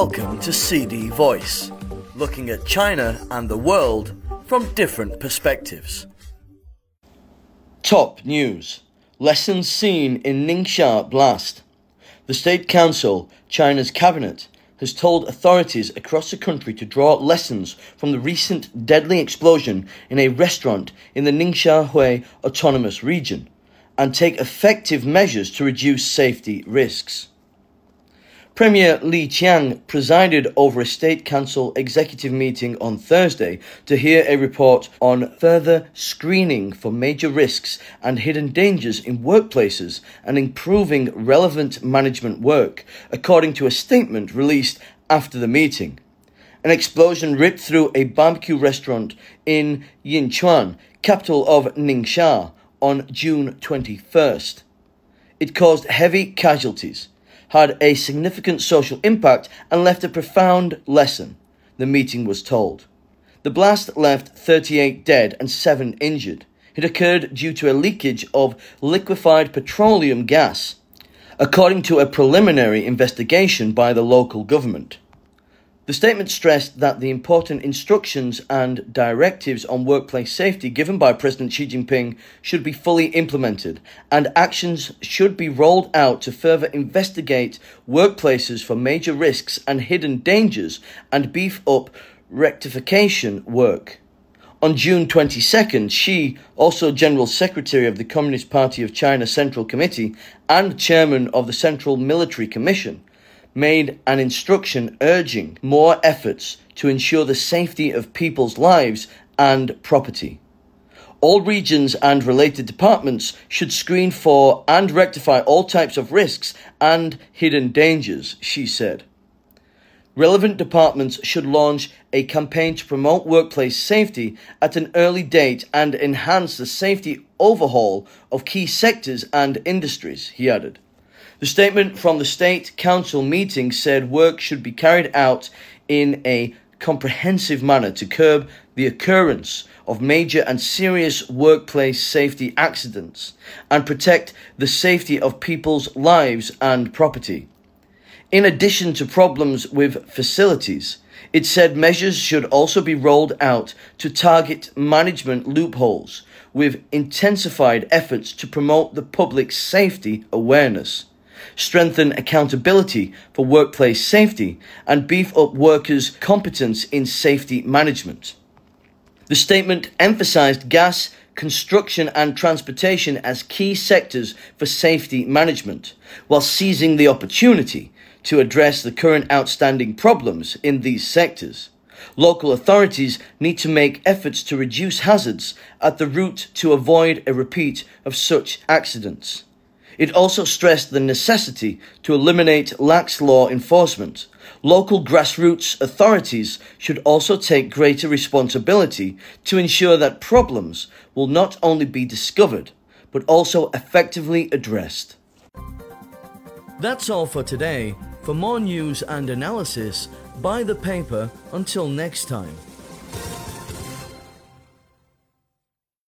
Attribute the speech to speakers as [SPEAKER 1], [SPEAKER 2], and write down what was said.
[SPEAKER 1] Welcome to CD Voice, looking at China and the world from different perspectives. Top news Lessons seen in Ningxia blast. The State Council, China's cabinet, has told authorities across the country to draw lessons from the recent deadly explosion in a restaurant in the Ningxia Hui Autonomous Region and take effective measures to reduce safety risks. Premier Li Qiang presided over a State Council executive meeting on Thursday to hear a report on further screening for major risks and hidden dangers in workplaces and improving relevant management work, according to a statement released after the meeting. An explosion ripped through a barbecue restaurant in Yinchuan, capital of Ningxia, on June 21st. It caused heavy casualties had a significant social impact and left a profound lesson, the meeting was told. The blast left 38 dead and 7 injured. It occurred due to a leakage of liquefied petroleum gas, according to a preliminary investigation by the local government. The statement stressed that the important instructions and directives on workplace safety given by President Xi Jinping should be fully implemented, and actions should be rolled out to further investigate workplaces for major risks and hidden dangers and beef up rectification work. On June 22nd, Xi, also General Secretary of the Communist Party of China Central Committee and Chairman of the Central Military Commission, made an instruction urging more efforts to ensure the safety of people's lives and property. All regions and related departments should screen for and rectify all types of risks and hidden dangers, Xi said. Relevant departments should launch a campaign to promote workplace safety at an early date and enhance the safety overhaul of key sectors and industries, he added. The statement from the State Council meeting said work should be carried out in a comprehensive manner to curb the occurrence of major and serious workplace safety accidents and protect the safety of people's lives and property. In addition to problems with facilities, it said measures should also be rolled out to target management loopholes with intensified efforts to promote the public's safety awareness strengthen accountability for workplace safety, and beef up workers' competence in safety management. The statement emphasized gas, construction, and transportation as key sectors for safety management, while seizing the opportunity to address the current outstanding problems in these sectors. Local authorities need to make efforts to reduce hazards at the root to avoid a repeat of such accidents. It also stressed the necessity to eliminate lax law enforcement. Local grassroots authorities should also take greater responsibility to ensure that problems will not only be discovered, but also effectively addressed. That's all for today. For more news and analysis, buy the paper until next time.